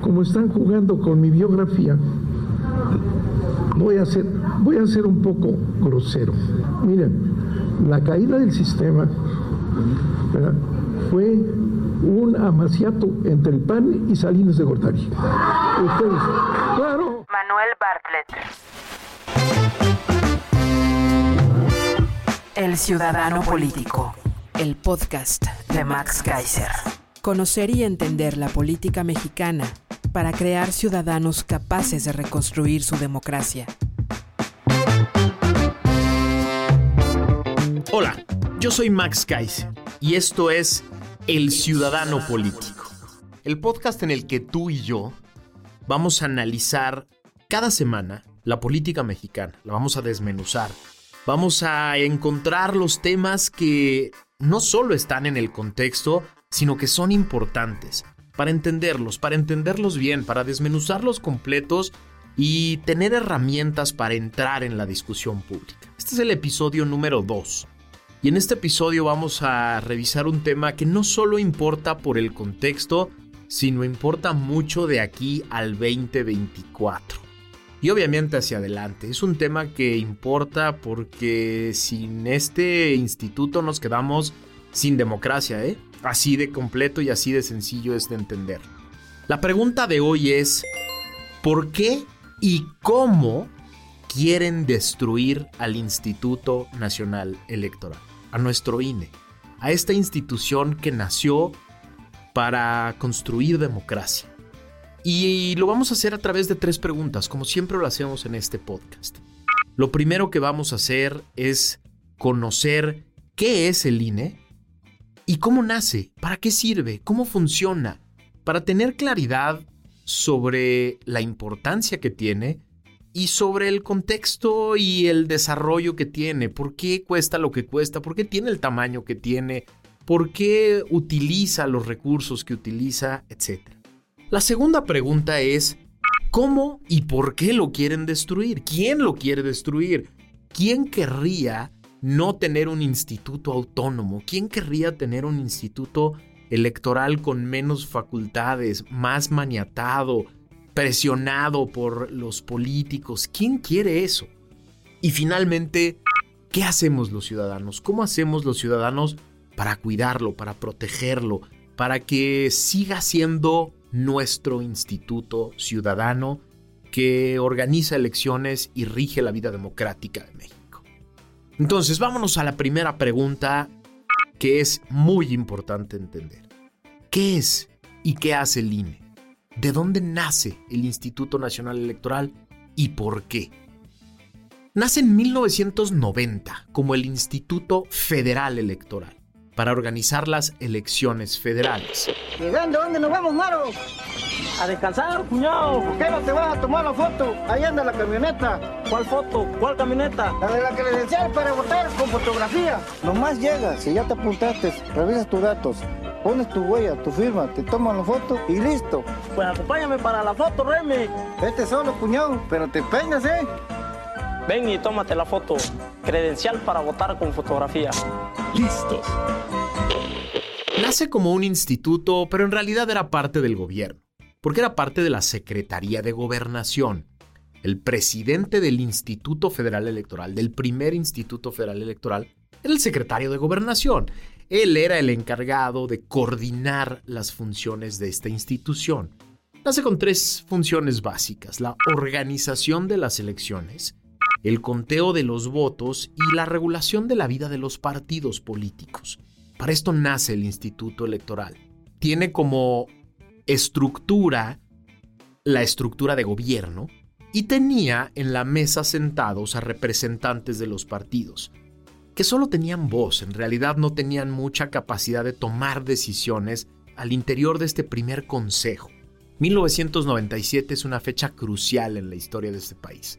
Como están jugando con mi biografía, voy a ser, voy a ser un poco grosero. Miren, la caída del sistema ¿verdad? fue un amaciato entre el PAN y Salinas de Gortari. Ustedes, claro. Manuel Bartlett. El Ciudadano Político. El podcast de Max Kaiser. Conocer y entender la política mexicana para crear ciudadanos capaces de reconstruir su democracia. Hola, yo soy Max Kaiser y esto es El Ciudadano Político, el podcast en el que tú y yo vamos a analizar cada semana la política mexicana, la vamos a desmenuzar, vamos a encontrar los temas que no solo están en el contexto, sino que son importantes para entenderlos, para entenderlos bien, para desmenuzarlos completos y tener herramientas para entrar en la discusión pública. Este es el episodio número 2. Y en este episodio vamos a revisar un tema que no solo importa por el contexto, sino importa mucho de aquí al 2024. Y obviamente hacia adelante. Es un tema que importa porque sin este instituto nos quedamos sin democracia, ¿eh? Así de completo y así de sencillo es de entender. La pregunta de hoy es, ¿por qué y cómo quieren destruir al Instituto Nacional Electoral, a nuestro INE, a esta institución que nació para construir democracia? Y lo vamos a hacer a través de tres preguntas, como siempre lo hacemos en este podcast. Lo primero que vamos a hacer es conocer qué es el INE, ¿Y cómo nace? ¿Para qué sirve? ¿Cómo funciona? Para tener claridad sobre la importancia que tiene y sobre el contexto y el desarrollo que tiene. ¿Por qué cuesta lo que cuesta? ¿Por qué tiene el tamaño que tiene? ¿Por qué utiliza los recursos que utiliza? Etcétera. La segunda pregunta es, ¿cómo y por qué lo quieren destruir? ¿Quién lo quiere destruir? ¿Quién querría no tener un instituto autónomo? ¿Quién querría tener un instituto electoral con menos facultades, más maniatado, presionado por los políticos? ¿Quién quiere eso? Y finalmente, ¿qué hacemos los ciudadanos? ¿Cómo hacemos los ciudadanos para cuidarlo, para protegerlo, para que siga siendo nuestro instituto ciudadano que organiza elecciones y rige la vida democrática de México? Entonces, vámonos a la primera pregunta que es muy importante entender. ¿Qué es y qué hace el INE? ¿De dónde nace el Instituto Nacional Electoral y por qué? Nace en 1990 como el Instituto Federal Electoral para organizar las elecciones federales. Llegando, ¿dónde nos vamos, Maro? A descansar, cuñado. ¿Por qué no te vas a tomar la foto? Ahí anda la camioneta. ¿Cuál foto? ¿Cuál camioneta? La de la credencial para votar con fotografía. Nomás llegas, si ya te apuntaste, revisas tus datos, pones tu huella, tu firma, te toman la foto y listo. Pues acompáñame para la foto, Remy. Vete solo, cuñado, pero te peinas, ¿eh? Ven y tómate la foto. Credencial para votar con fotografía. Listos. Nace como un instituto, pero en realidad era parte del gobierno, porque era parte de la Secretaría de Gobernación. El presidente del Instituto Federal Electoral, del primer Instituto Federal Electoral, era el secretario de Gobernación. Él era el encargado de coordinar las funciones de esta institución. Nace con tres funciones básicas, la organización de las elecciones, el conteo de los votos y la regulación de la vida de los partidos políticos. Para esto nace el Instituto Electoral. Tiene como estructura la estructura de gobierno y tenía en la mesa sentados a representantes de los partidos, que solo tenían voz, en realidad no tenían mucha capacidad de tomar decisiones al interior de este primer consejo. 1997 es una fecha crucial en la historia de este país,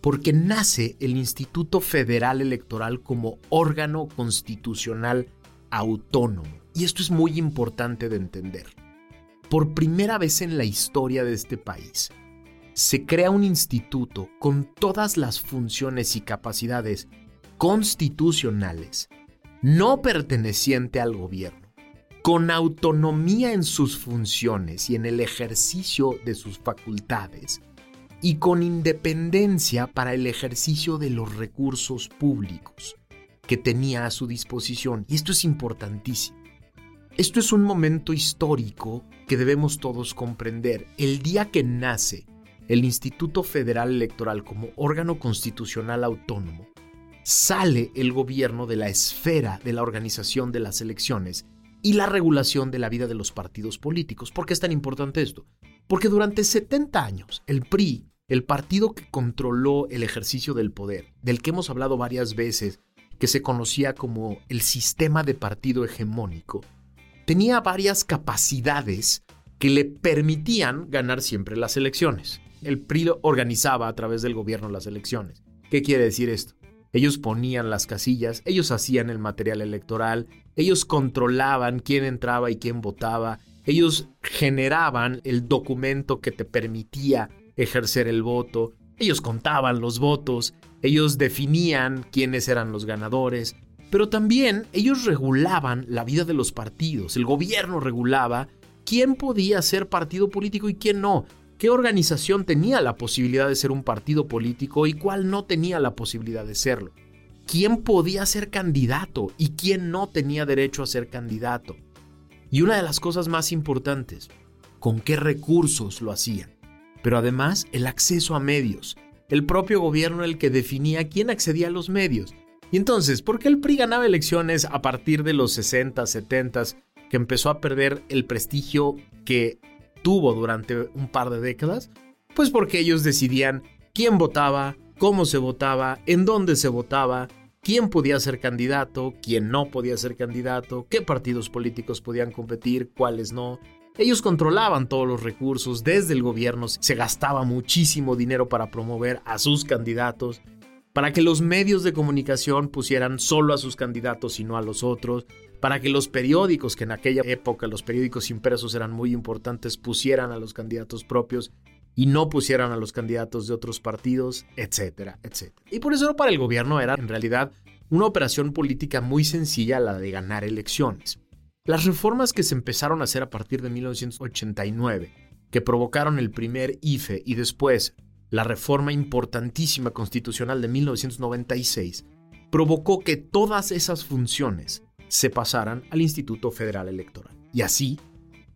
porque nace el Instituto Federal Electoral como órgano constitucional autónomo. Y esto es muy importante de entender. Por primera vez en la historia de este país, se crea un instituto con todas las funciones y capacidades constitucionales, no perteneciente al gobierno, con autonomía en sus funciones y en el ejercicio de sus facultades, y con independencia para el ejercicio de los recursos públicos que tenía a su disposición. Y esto es importantísimo. Esto es un momento histórico que debemos todos comprender. El día que nace el Instituto Federal Electoral como órgano constitucional autónomo, sale el gobierno de la esfera de la organización de las elecciones y la regulación de la vida de los partidos políticos. ¿Por qué es tan importante esto? Porque durante 70 años el PRI, el partido que controló el ejercicio del poder, del que hemos hablado varias veces, que se conocía como el sistema de partido hegemónico, tenía varias capacidades que le permitían ganar siempre las elecciones el PRI organizaba a través del gobierno las elecciones. ¿Qué quiere decir esto? Ellos ponían las casillas, ellos hacían el material electoral, ellos controlaban quién entraba y quién votaba, ellos generaban el documento que te permitía ejercer el voto, ellos contaban los votos, ellos definían quiénes eran los ganadores, pero también ellos regulaban la vida de los partidos, el gobierno regulaba quién podía ser partido político y quién no qué organización tenía la posibilidad de ser un partido político y cuál no tenía la posibilidad de serlo. ¿Quién podía ser candidato y quién no tenía derecho a ser candidato? Y una de las cosas más importantes, con qué recursos lo hacían. Pero además el acceso a medios. El propio gobierno el que definía quién accedía a los medios. Y entonces, ¿por qué el PRI ganaba elecciones a partir de los 60, 70, que empezó a perder el prestigio que tuvo durante un par de décadas? Pues porque ellos decidían quién votaba, cómo se votaba, en dónde se votaba, quién podía ser candidato, quién no podía ser candidato, qué partidos políticos podían competir, cuáles no. Ellos controlaban todos los recursos desde el gobierno, se gastaba muchísimo dinero para promover a sus candidatos, para que los medios de comunicación pusieran solo a sus candidatos y no a los otros, para que los periódicos, que en aquella época los periódicos impresos eran muy importantes, pusieran a los candidatos propios y no pusieran a los candidatos de otros partidos, etcétera, etcétera. Y por eso para el gobierno era en realidad una operación política muy sencilla la de ganar elecciones. Las reformas que se empezaron a hacer a partir de 1989, que provocaron el primer IFE y después la reforma importantísima constitucional de 1996, provocó que todas esas funciones se pasaran al Instituto Federal Electoral. Y así,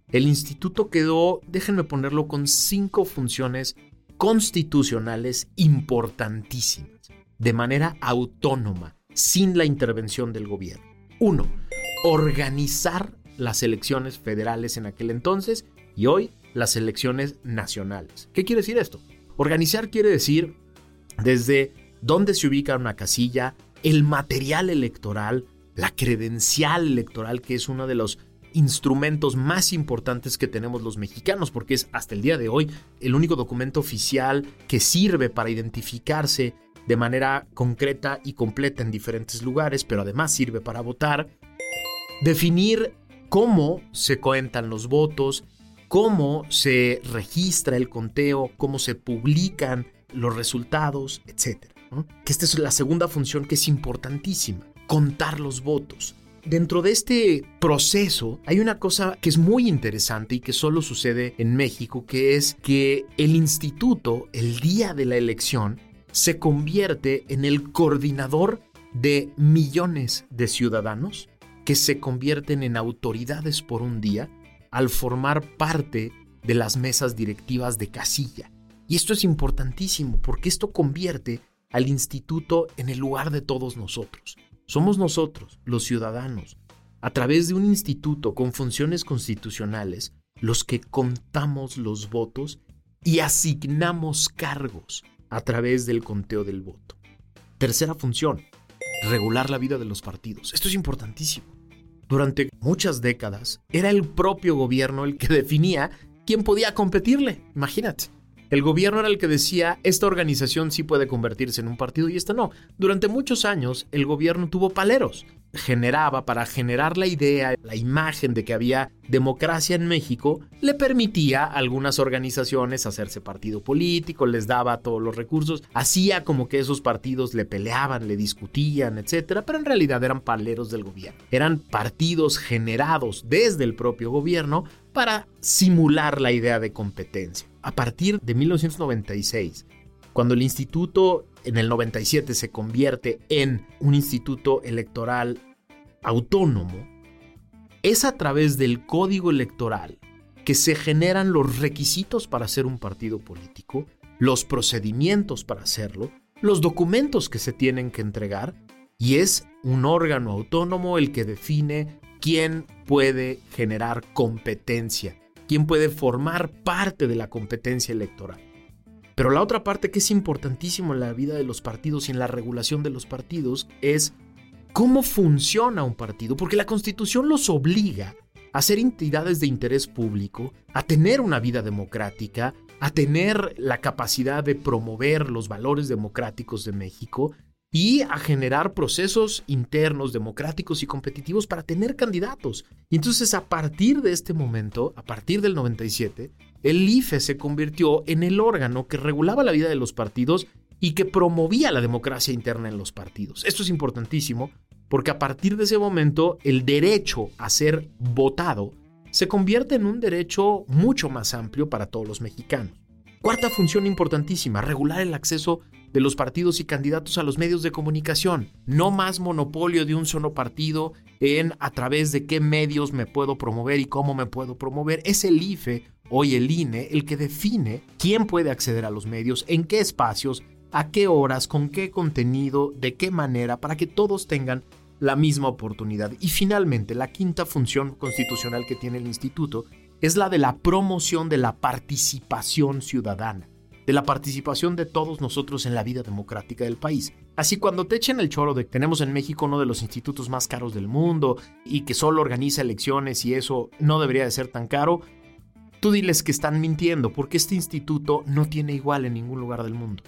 el instituto quedó, déjenme ponerlo, con cinco funciones constitucionales importantísimas, de manera autónoma, sin la intervención del gobierno. Uno, organizar las elecciones federales en aquel entonces y hoy las elecciones nacionales. ¿Qué quiere decir esto? Organizar quiere decir desde dónde se ubica una casilla, el material electoral, la credencial electoral, que es uno de los instrumentos más importantes que tenemos los mexicanos, porque es hasta el día de hoy el único documento oficial que sirve para identificarse de manera concreta y completa en diferentes lugares, pero además sirve para votar. Definir cómo se cuentan los votos, cómo se registra el conteo, cómo se publican los resultados, etc. Que esta es la segunda función que es importantísima contar los votos. Dentro de este proceso hay una cosa que es muy interesante y que solo sucede en México, que es que el instituto, el día de la elección, se convierte en el coordinador de millones de ciudadanos que se convierten en autoridades por un día al formar parte de las mesas directivas de casilla. Y esto es importantísimo porque esto convierte al instituto en el lugar de todos nosotros. Somos nosotros, los ciudadanos, a través de un instituto con funciones constitucionales, los que contamos los votos y asignamos cargos a través del conteo del voto. Tercera función, regular la vida de los partidos. Esto es importantísimo. Durante muchas décadas, era el propio gobierno el que definía quién podía competirle. Imagínate. El gobierno era el que decía, esta organización sí puede convertirse en un partido y esta no. Durante muchos años, el gobierno tuvo paleros generaba para generar la idea, la imagen de que había democracia en México, le permitía a algunas organizaciones hacerse partido político, les daba todos los recursos, hacía como que esos partidos le peleaban, le discutían, etcétera, pero en realidad eran paleros del gobierno. Eran partidos generados desde el propio gobierno para simular la idea de competencia. A partir de 1996, cuando el instituto en el 97 se convierte en un instituto electoral autónomo, es a través del código electoral que se generan los requisitos para ser un partido político, los procedimientos para hacerlo, los documentos que se tienen que entregar, y es un órgano autónomo el que define quién puede generar competencia, puede formar parte de la competencia electoral. Pero la otra parte que es importantísimo en la vida de los partidos y en la regulación de los partidos es cómo funciona un partido, porque la constitución los obliga a ser entidades de interés público, a tener una vida democrática, a tener la capacidad de promover los valores democráticos de México y a generar procesos internos democráticos y competitivos para tener candidatos. Y entonces a partir de este momento, a partir del 97, el IFE se convirtió en el órgano que regulaba la vida de los partidos y que promovía la democracia interna en los partidos. Esto es importantísimo porque a partir de ese momento el derecho a ser votado se convierte en un derecho mucho más amplio para todos los mexicanos. Cuarta función importantísima, regular el acceso de los partidos y candidatos a los medios de comunicación. No más monopolio de un solo partido en a través de qué medios me puedo promover y cómo me puedo promover. Es el IFE, hoy el INE, el que define quién puede acceder a los medios, en qué espacios, a qué horas, con qué contenido, de qué manera, para que todos tengan la misma oportunidad. Y finalmente, la quinta función constitucional que tiene el instituto es la de la promoción de la participación ciudadana, de la participación de todos nosotros en la vida democrática del país. Así cuando te echen el choro de que tenemos en México uno de los institutos más caros del mundo y que solo organiza elecciones y eso no debería de ser tan caro, tú diles que están mintiendo porque este instituto no tiene igual en ningún lugar del mundo.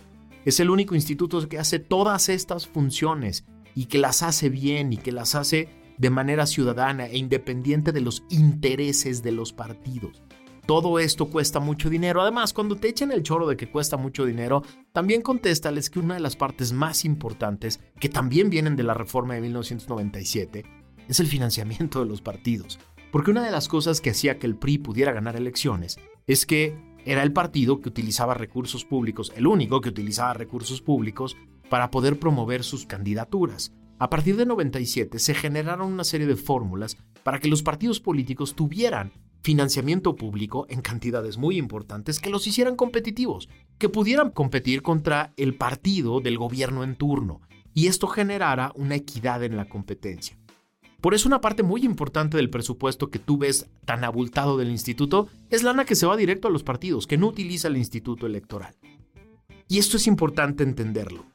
Es el único instituto que hace todas estas funciones y que las hace bien y que las hace de manera ciudadana e independiente de los intereses de los partidos. Todo esto cuesta mucho dinero. Además, cuando te echen el choro de que cuesta mucho dinero, también contéstales que una de las partes más importantes, que también vienen de la reforma de 1997, es el financiamiento de los partidos. Porque una de las cosas que hacía que el PRI pudiera ganar elecciones es que era el partido que utilizaba recursos públicos, el único que utilizaba recursos públicos para poder promover sus candidaturas. A partir de 97 se generaron una serie de fórmulas para que los partidos políticos tuvieran financiamiento público en cantidades muy importantes que los hicieran competitivos, que pudieran competir contra el partido del gobierno en turno, y esto generara una equidad en la competencia. Por eso una parte muy importante del presupuesto que tú ves tan abultado del instituto es lana que se va directo a los partidos, que no utiliza el instituto electoral. Y esto es importante entenderlo.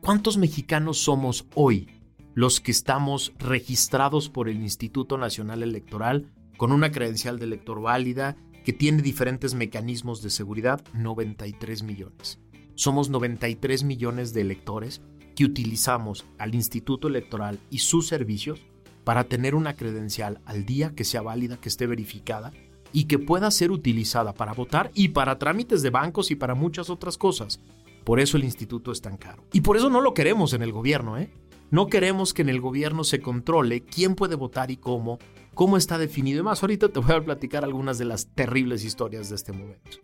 ¿Cuántos mexicanos somos hoy los que estamos registrados por el Instituto Nacional Electoral con una credencial de elector válida que tiene diferentes mecanismos de seguridad? 93 millones. Somos 93 millones de electores que utilizamos al Instituto Electoral y sus servicios para tener una credencial al día que sea válida, que esté verificada y que pueda ser utilizada para votar y para trámites de bancos y para muchas otras cosas. Por eso el instituto es tan caro. Y por eso no lo queremos en el gobierno, ¿eh? No queremos que en el gobierno se controle quién puede votar y cómo, cómo está definido. Y más, ahorita te voy a platicar algunas de las terribles historias de este momento.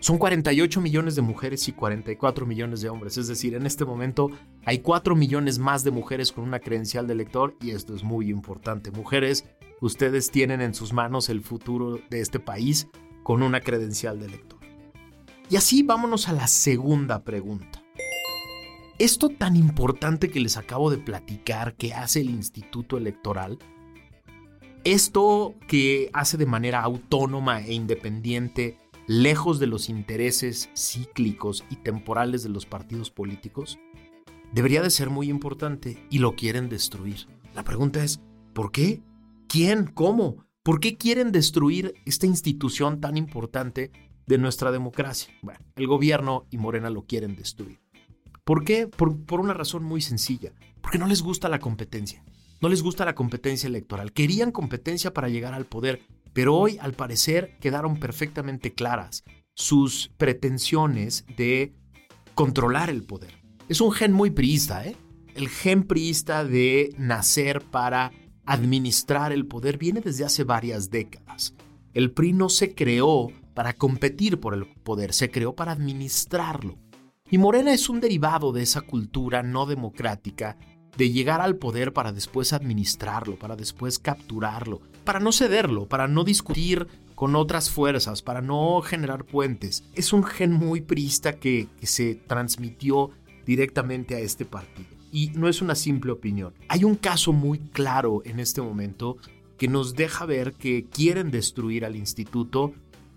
Son 48 millones de mujeres y 44 millones de hombres. Es decir, en este momento hay 4 millones más de mujeres con una credencial de elector y esto es muy importante. Mujeres, ustedes tienen en sus manos el futuro de este país con una credencial de elector. Y así vámonos a la segunda pregunta. Esto tan importante que les acabo de platicar que hace el Instituto Electoral, esto que hace de manera autónoma e independiente, lejos de los intereses cíclicos y temporales de los partidos políticos, debería de ser muy importante y lo quieren destruir. La pregunta es, ¿Por qué? ¿Quién? ¿Cómo? ¿Por qué quieren destruir esta institución tan importante de nuestra democracia? Bueno, el gobierno y Morena lo quieren destruir. ¿Por qué? Por, por, una razón muy sencilla. Porque no les gusta la competencia. No les gusta la competencia electoral. Querían competencia para llegar al poder, pero hoy al parecer quedaron perfectamente claras sus pretensiones de controlar el poder. Es un gen muy priista, ¿eh? El gen priista de nacer para administrar el poder viene desde hace varias décadas. El PRI no se creó para competir por el poder, se creó para administrarlo. Y Morena es un derivado de esa cultura no democrática de llegar al poder para después administrarlo, para después capturarlo, para no cederlo, para no discutir con otras fuerzas, para no generar puentes. Es un gen muy prista que, que se transmitió directamente a este partido. Y no es una simple opinión. Hay un caso muy claro en este momento que nos deja ver que quieren destruir al instituto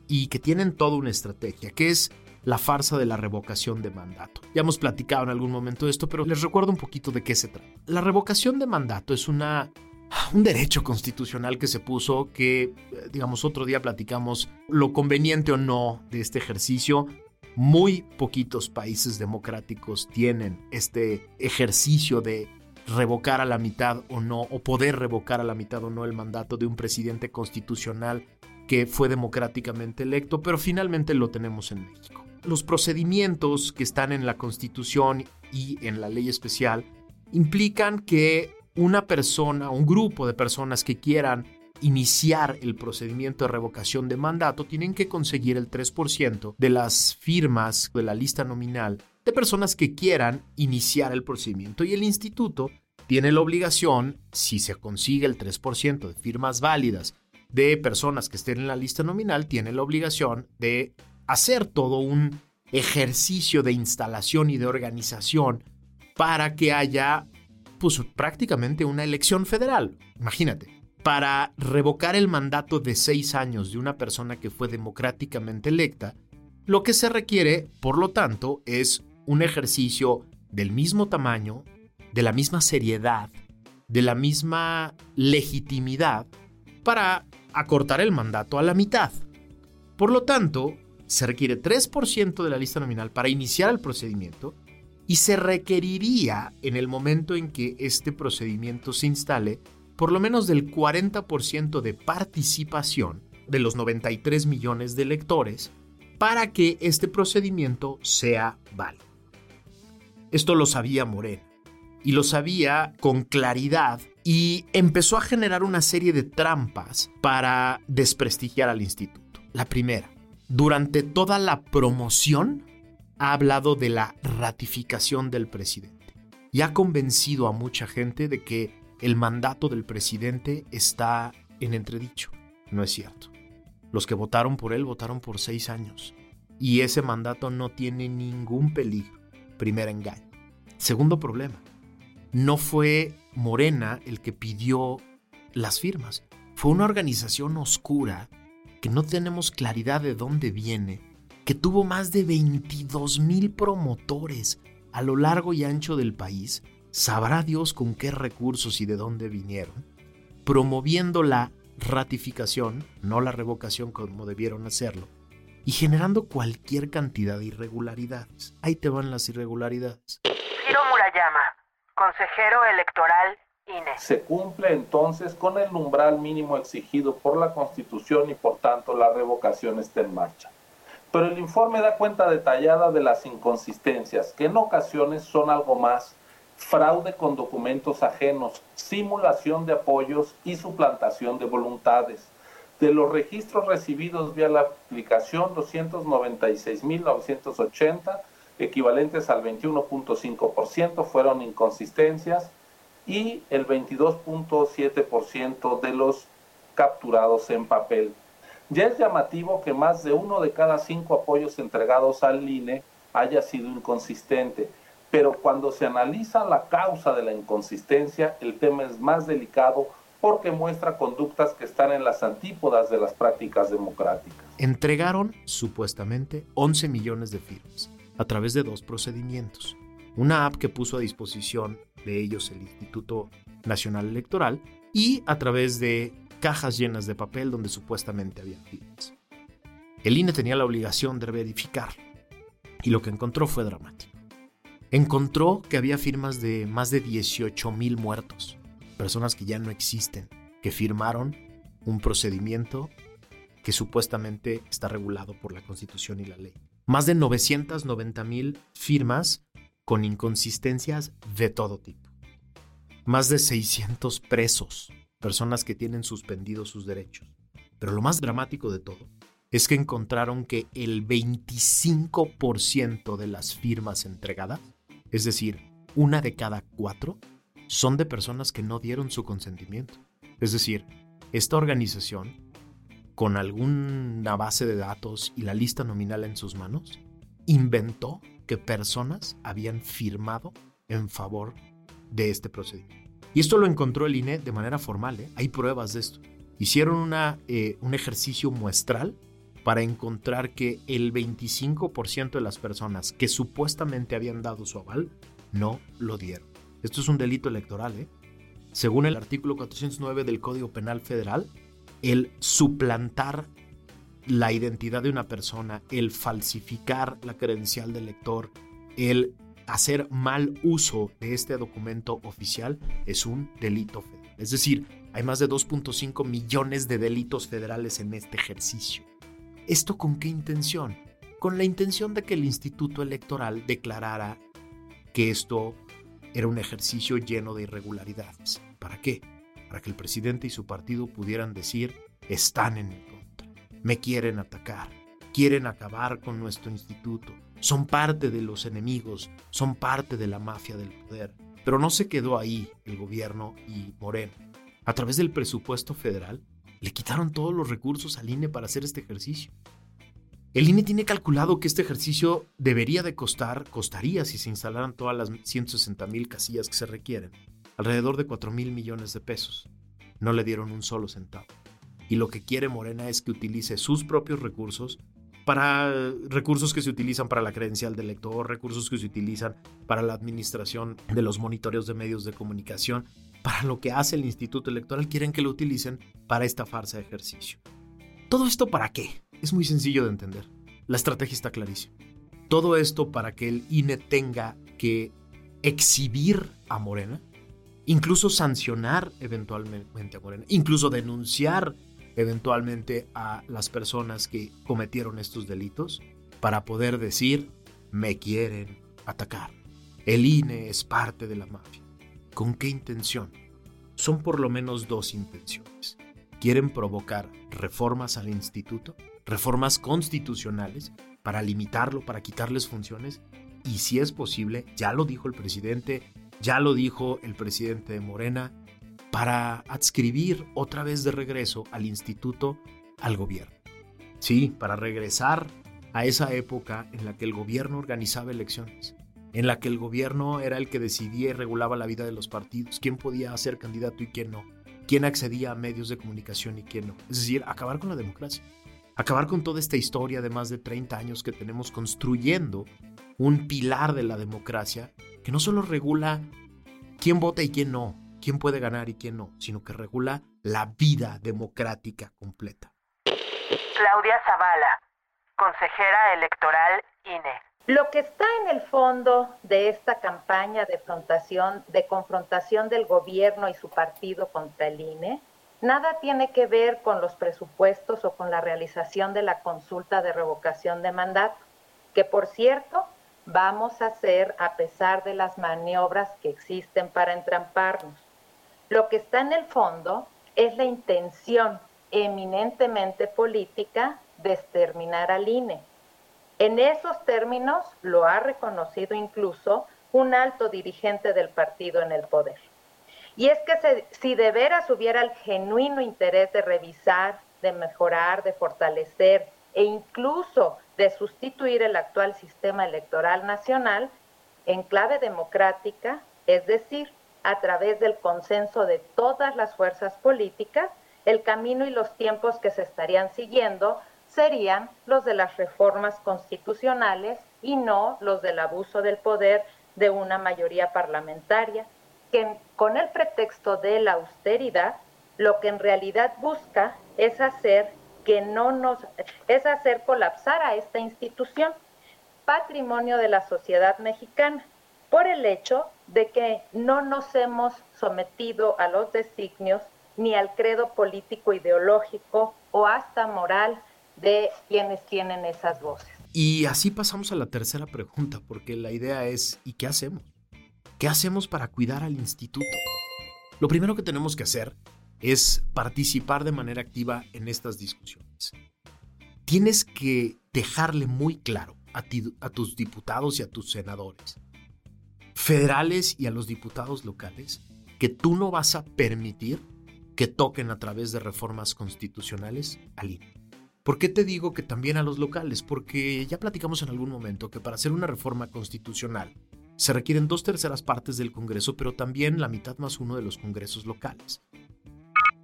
y que tienen toda una estrategia, que es la farsa de la revocación de mandato. Ya hemos platicado en algún momento de esto, pero les recuerdo un poquito de qué se trata. La revocación de mandato es una un derecho constitucional que se puso que, digamos, otro día platicamos lo conveniente o no de este ejercicio. Muy poquitos países democráticos tienen este ejercicio de revocar a la mitad o no, o poder revocar a la mitad o no el mandato de un presidente constitucional que fue democráticamente electo, pero finalmente lo tenemos en México. Los procedimientos que están en la Constitución y en la ley especial implican que una persona, un grupo de personas que quieran iniciar el procedimiento de revocación de mandato tienen que conseguir el 3% de las firmas de la lista nominal de personas que quieran iniciar el procedimiento. Y el instituto tiene la obligación, si se consigue el 3% de firmas válidas de personas que estén en la lista nominal, tiene la obligación de hacer todo un ejercicio de instalación y de organización para que haya pues prácticamente una elección federal. Imagínate, para revocar el mandato de seis años de una persona que fue democráticamente electa, lo que se requiere, por lo tanto, es un ejercicio del mismo tamaño, de la misma seriedad, de la misma legitimidad para acortar el mandato a la mitad. Por lo tanto, se requiere 3% de la lista nominal para iniciar el procedimiento y se requeriría en el momento en que este procedimiento se instale por lo menos del 40% de participación de los 93 millones de electores para que este procedimiento sea válido. Esto lo sabía Morena y lo sabía con claridad y empezó a generar una serie de trampas para desprestigiar al instituto. La primera, durante toda la promoción ha hablado de la ratificación del presidente y ha convencido a mucha gente de que el mandato del presidente está en entredicho. No es cierto. Los que votaron por él votaron por seis años y ese mandato no tiene ningún peligro. Primer engaño. Segundo problema. No fue Morena el que pidió las firmas. Fue una organización oscura que no tenemos claridad de dónde viene que tuvo más de 22 mil promotores a lo largo y ancho del país, sabrá Dios con qué recursos y de dónde vinieron, promoviendo la ratificación, no la revocación como debieron hacerlo, y generando cualquier cantidad de irregularidades. Ahí te van las irregularidades. Ciro Murayama, consejero electoral. Se cumple entonces con el umbral mínimo exigido por la Constitución y por tanto la revocación está en marcha pero el informe da cuenta detallada de las inconsistencias, que en ocasiones son algo más, fraude con documentos ajenos, simulación de apoyos y suplantación de voluntades. De los registros recibidos vía la aplicación 296.980, equivalentes al 21.5%, fueron inconsistencias y el 22.7% de los capturados en papel. Ya es llamativo que más de uno de cada cinco apoyos entregados al INE haya sido inconsistente, pero cuando se analiza la causa de la inconsistencia, el tema es más delicado porque muestra conductas que están en las antípodas de las prácticas democráticas. Entregaron supuestamente 11 millones de firmas a través de dos procedimientos. Una app que puso a disposición de ellos el Instituto Nacional Electoral y a través de cajas llenas de papel donde supuestamente había firmas. El INE tenía la obligación de verificar y lo que encontró fue dramático. Encontró que había firmas de más de 18 mil muertos, personas que ya no existen, que firmaron un procedimiento que supuestamente está regulado por la Constitución y la ley. Más de 990 mil firmas con inconsistencias de todo tipo. Más de 600 presos, personas que tienen suspendidos sus derechos. Pero lo más dramático de todo es que encontraron que el 25% de las firmas entregadas, es decir, una de cada cuatro, son de personas que no dieron su consentimiento. Es decir, esta organización, con alguna base de datos y la lista nominal en sus manos, inventó que personas habían firmado en favor de este procedimiento. Y esto lo encontró el INE de manera formal, ¿eh? hay pruebas de esto. Hicieron una, eh, un ejercicio muestral para encontrar que el 25% de las personas que supuestamente habían dado su aval no lo dieron. Esto es un delito electoral, ¿eh? Según el artículo 409 del Código Penal Federal, el suplantar la identidad de una persona, el falsificar la credencial del elector, el hacer mal uso de este documento oficial es un delito federal. Es decir, hay más de 2.5 millones de delitos federales en este ejercicio. ¿Esto con qué intención? Con la intención de que el Instituto Electoral declarara que esto era un ejercicio lleno de irregularidades. ¿Para qué? Para que el presidente y su partido pudieran decir, están en me quieren atacar, quieren acabar con nuestro instituto, son parte de los enemigos, son parte de la mafia del poder. Pero no se quedó ahí el gobierno y Moreno. A través del presupuesto federal, le quitaron todos los recursos al INE para hacer este ejercicio. El INE tiene calculado que este ejercicio debería de costar, costaría si se instalaran todas las 160 mil casillas que se requieren, alrededor de 4 mil millones de pesos. No le dieron un solo centavo. Y lo que quiere Morena es que utilice sus propios recursos para recursos que se utilizan para la credencial del lector, recursos que se utilizan para la administración de los monitoreos de medios de comunicación, para lo que hace el Instituto Electoral, quieren que lo utilicen para esta farsa de ejercicio. ¿Todo esto para qué? Es muy sencillo de entender. La estrategia está clarísima. Todo esto para que el INE tenga que exhibir a Morena, incluso sancionar eventualmente a Morena, incluso denunciar eventualmente a las personas que cometieron estos delitos para poder decir, me quieren atacar. El INE es parte de la mafia. ¿Con qué intención? Son por lo menos dos intenciones. Quieren provocar reformas al instituto, reformas constitucionales para limitarlo, para quitarles funciones y si es posible, ya lo dijo el presidente, ya lo dijo el presidente de Morena, para adscribir otra vez de regreso al instituto al gobierno. Sí, para regresar a esa época en la que el gobierno organizaba elecciones, en la que el gobierno era el que decidía y regulaba la vida de los partidos, quién podía ser candidato y quién no, quién accedía a medios de comunicación y quién no. Es decir, acabar con la democracia, acabar con toda esta historia de más de 30 años que tenemos construyendo un pilar de la democracia que no solo regula quién vota y quién no, quién puede ganar y quién no, sino que regula la vida democrática completa. Claudia Zavala, consejera electoral INE. Lo que está en el fondo de esta campaña de confrontación, de confrontación del gobierno y su partido contra el INE, nada tiene que ver con los presupuestos o con la realización de la consulta de revocación de mandato, que por cierto vamos a hacer a pesar de las maniobras que existen para entramparnos. Lo que está en el fondo es la intención eminentemente política de exterminar al INE en esos términos lo ha reconocido incluso un alto dirigente del partido en el poder. Y es que si de veras hubiera el genuino interés de revisar, de mejorar, de fortalecer e incluso de sustituir el actual sistema electoral nacional en clave democrática, es decir, a través del consenso de todas las fuerzas políticas, el camino y los tiempos que se estarían siguiendo serían los de las reformas constitucionales y no los del abuso del poder de una mayoría parlamentaria, que con el pretexto de la austeridad, lo que en realidad busca es hacer que no nos es hacer colapsar a esta institución, patrimonio de la sociedad mexicana, por el hecho de que no nos hemos sometido a los designios ni al credo político ideológico o hasta moral de quienes tienen esas voces. Y así pasamos a la tercera pregunta, porque la idea es, ¿y qué hacemos? ¿Qué hacemos para cuidar al instituto? Lo primero que tenemos que hacer es participar de manera activa en estas discusiones. Tienes que dejarle muy claro a, tus diputados y a tus senadores, federales y a los diputados locales, que tú no vas a permitir que toquen a través de reformas constitucionales al INE. ¿Por qué te digo que también a los locales? Porque ya platicamos en algún momento que para hacer una reforma constitucional se requieren dos terceras partes del Congreso, pero también la mitad más uno de los congresos locales.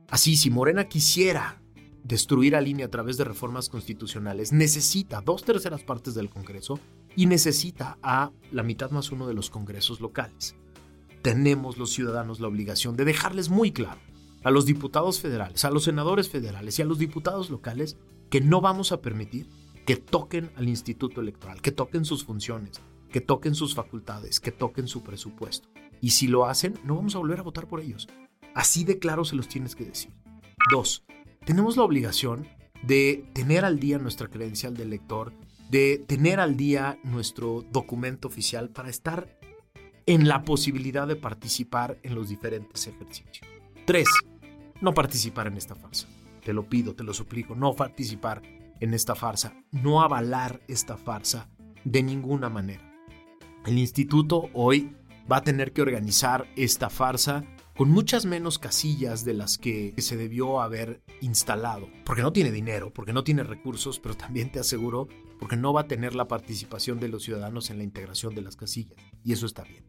Así, si Morena quisiera destruir al INE a través de reformas constitucionales, necesita dos terceras partes del Congreso y necesita a la mitad más uno de los congresos locales. Tenemos los ciudadanos la obligación de dejarles muy claro a los diputados federales, a los senadores federales y a los diputados locales que no vamos a permitir que toquen al Instituto Electoral, que toquen sus funciones, que toquen sus facultades, que toquen su presupuesto. Y si lo hacen, no vamos a volver a votar por ellos. Así de claro se los tienes que decir. Dos, tenemos la obligación de tener al día nuestra credencial de elector, de tener al día nuestro documento oficial para estar en la posibilidad de participar en los diferentes ejercicios. Tres, no participar en esta farsa. Te lo pido, te lo suplico, no participar en esta farsa, no avalar esta farsa de ninguna manera. El instituto hoy va a tener que organizar esta farsa con muchas menos casillas de las que se debió haber instalado, porque no tiene dinero, porque no tiene recursos, pero también te aseguro, porque no va a tener la participación de los ciudadanos en la integración de las casillas, y eso está bien.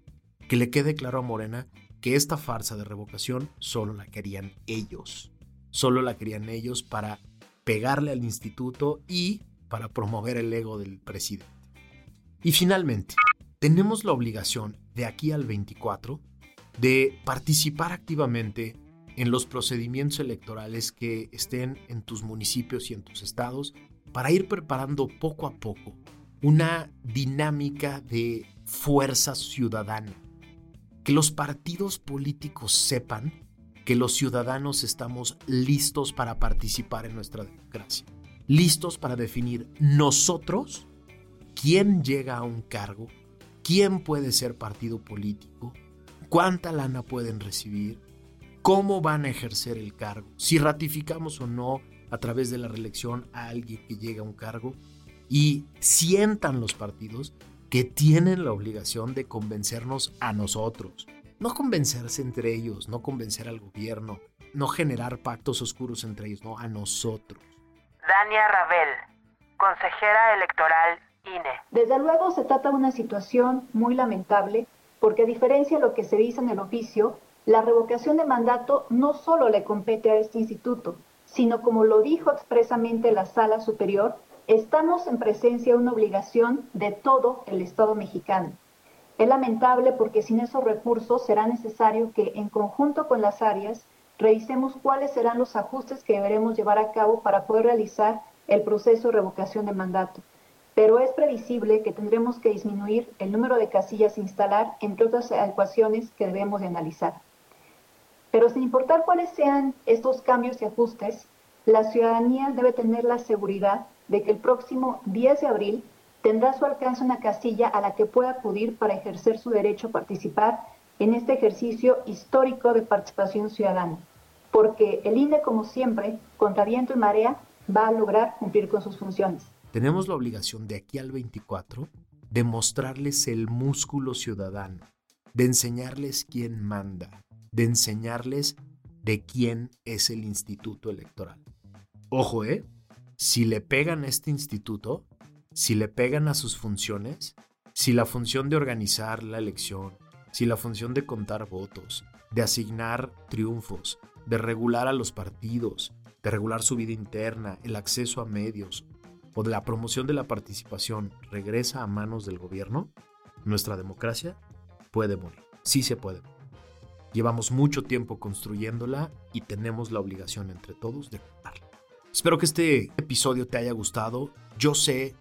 Que le quede claro a Morena que esta farsa de revocación solo la querían ellos. Solo la querían ellos para pegarle al instituto y para promover el ego del presidente. Y finalmente, tenemos la obligación de aquí al 24 de participar activamente en los procedimientos electorales que estén en tus municipios y en tus estados para ir preparando poco a poco una dinámica de fuerza ciudadana. Que los partidos políticos sepan que los ciudadanos estamos listos para participar en nuestra democracia, listos para definir nosotros quién llega a un cargo, quién puede ser partido político, cuánta lana pueden recibir, cómo van a ejercer el cargo, si ratificamos o no a través de la reelección a alguien que llega a un cargo y sientan los partidos que tienen la obligación de convencernos a nosotros. No convencerse entre ellos, no convencer al gobierno, no generar pactos oscuros entre ellos, no, a nosotros. Dania Rabel, consejera electoral INE. Desde luego se trata de una situación muy lamentable porque a diferencia de lo que se dice en el oficio, la revocación de mandato no solo le compete a este instituto, sino como lo dijo expresamente la Sala Superior, Estamos en presencia de una obligación de todo el Estado mexicano. Es lamentable porque sin esos recursos será necesario que, en conjunto con las áreas, revisemos cuáles serán los ajustes que deberemos llevar a cabo para poder realizar el proceso de revocación de mandato. Pero es previsible que tendremos que disminuir el número de casillas a instalar, entre otras ecuaciones que debemos de analizar. Pero sin importar cuáles sean estos cambios y ajustes, la ciudadanía debe tener la seguridad de que el próximo 10 de abril tendrá a su alcance una casilla a la que pueda acudir para ejercer su derecho a participar en este ejercicio histórico de participación ciudadana, porque el INE, como siempre, contra viento y marea, va a lograr cumplir con sus funciones. Tenemos la obligación de aquí al 24 de mostrarles el músculo ciudadano, de enseñarles quién manda, de enseñarles de quién es el instituto electoral. Ojo, ¿eh? si le pegan a este instituto, si le pegan a sus funciones, si la función de organizar la elección, si la función de contar votos, de asignar triunfos, de regular a los partidos, de regular su vida interna, el acceso a medios o de la promoción de la participación regresa a manos del gobierno, nuestra democracia puede morir. Sí se puede. Llevamos mucho tiempo construyéndola y tenemos la obligación entre todos de contarla. Espero que este episodio te haya gustado. Yo sé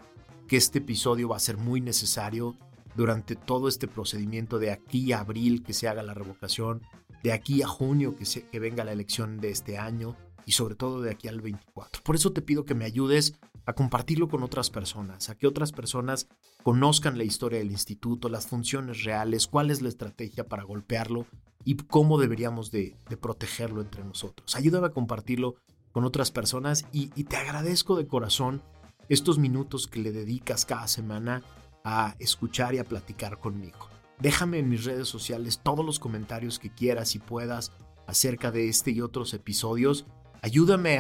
que este episodio va a ser muy necesario durante todo este procedimiento de aquí a abril que se haga la revocación, de aquí a junio que, se, que venga la elección de este año y sobre todo de aquí al 24. Por eso te pido que me ayudes a compartirlo con otras personas, a que otras personas conozcan la historia del instituto, las funciones reales, cuál es la estrategia para golpearlo y cómo deberíamos de, protegerlo entre nosotros. Ayúdame a compartirlo con otras personas y, te agradezco de corazón estos minutos que le dedicas cada semana a escuchar y a platicar conmigo. Déjame en mis redes sociales todos los comentarios que quieras y puedas acerca de este y otros episodios. Ayúdame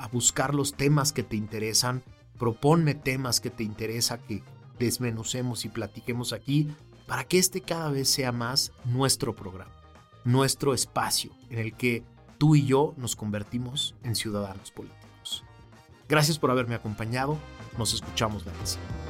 a, buscar los temas que te interesan. Proponme temas que te interesa que desmenucemos y platiquemos aquí para que este cada vez sea más nuestro programa, nuestro espacio en el que tú y yo nos convertimos en ciudadanos políticos. Gracias por haberme acompañado. Nos escuchamos la próxima.